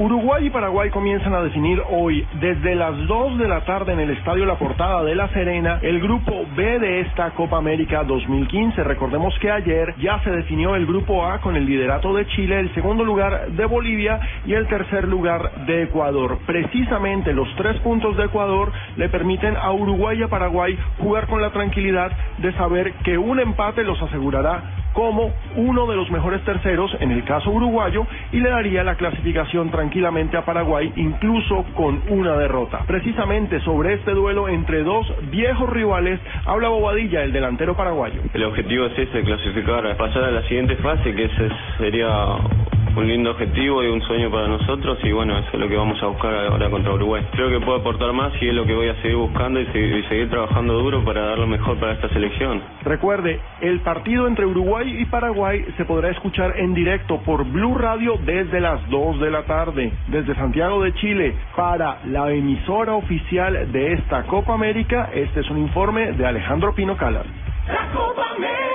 Uruguay y Paraguay comienzan a definir hoy, desde las 2 de la tarde en el Estadio La Portada de La Serena, el grupo B de esta Copa América 2015. Recordemos que ayer ya se definió el grupo A con el liderato de Chile, el segundo lugar de Bolivia y el tercer lugar de Ecuador. Precisamente los tres puntos de Ecuador le permiten a Uruguay y a Paraguay jugar con la tranquilidad de saber que un empate los asegurará como uno de los mejores terceros en el caso uruguayo y le daría la clasificación tranquilamente a Paraguay incluso con una derrota. Precisamente sobre este duelo entre dos viejos rivales habla Bobadilla, el delantero paraguayo. El objetivo es ese, clasificar, pasar a la siguiente fase que ese sería un lindo objetivo y un sueño para nosotros y bueno, eso es lo que vamos a buscar ahora contra Uruguay. Creo que puedo aportar más y es lo que voy a seguir buscando y seguir, trabajando duro para dar lo mejor para esta selección. Recuerde, el partido entre Uruguay y Paraguay se podrá escuchar en directo por Blue Radio desde las 2 de la tarde, desde Santiago de Chile, para la emisora oficial de esta Copa América. Este es un informe de Alejandro Pino Calas. La Copa América.